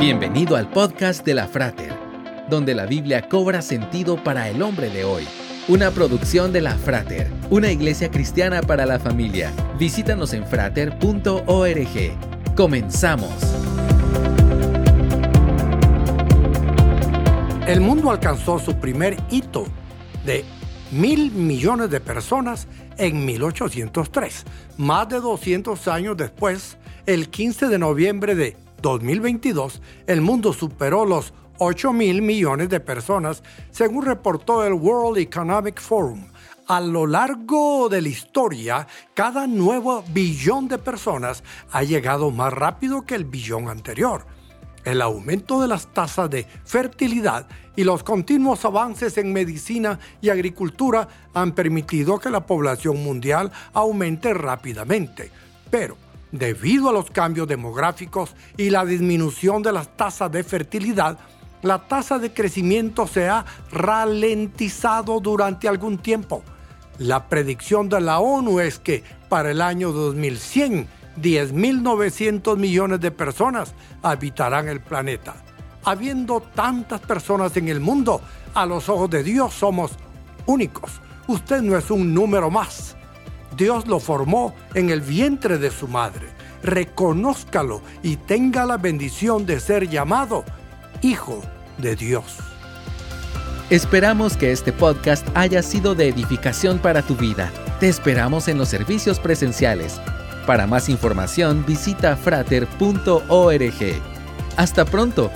Bienvenido al podcast de la Frater, donde la Biblia cobra sentido para el hombre de hoy. Una producción de la Frater, una iglesia cristiana para la familia. Visítanos en frater.org. Comenzamos. El mundo alcanzó su primer hito de mil millones de personas en 1803. Más de 200 años después, el 15 de noviembre de 2022, el mundo superó los 8 mil millones de personas, según reportó el World Economic Forum. A lo largo de la historia, cada nuevo billón de personas ha llegado más rápido que el billón anterior. El aumento de las tasas de fertilidad y los continuos avances en medicina y agricultura han permitido que la población mundial aumente rápidamente. Pero, debido a los cambios demográficos y la disminución de las tasas de fertilidad, la tasa de crecimiento se ha ralentizado durante algún tiempo. La predicción de la ONU es que para el año 2100 10.900 millones de personas habitarán el planeta. Habiendo tantas personas en el mundo, a los ojos de Dios somos únicos. Usted no es un número más. Dios lo formó en el vientre de su madre. Reconózcalo y tenga la bendición de ser llamado Hijo de Dios. Esperamos que este podcast haya sido de edificación para tu vida. Te esperamos en los servicios presenciales para más información visita frater.org. Hasta pronto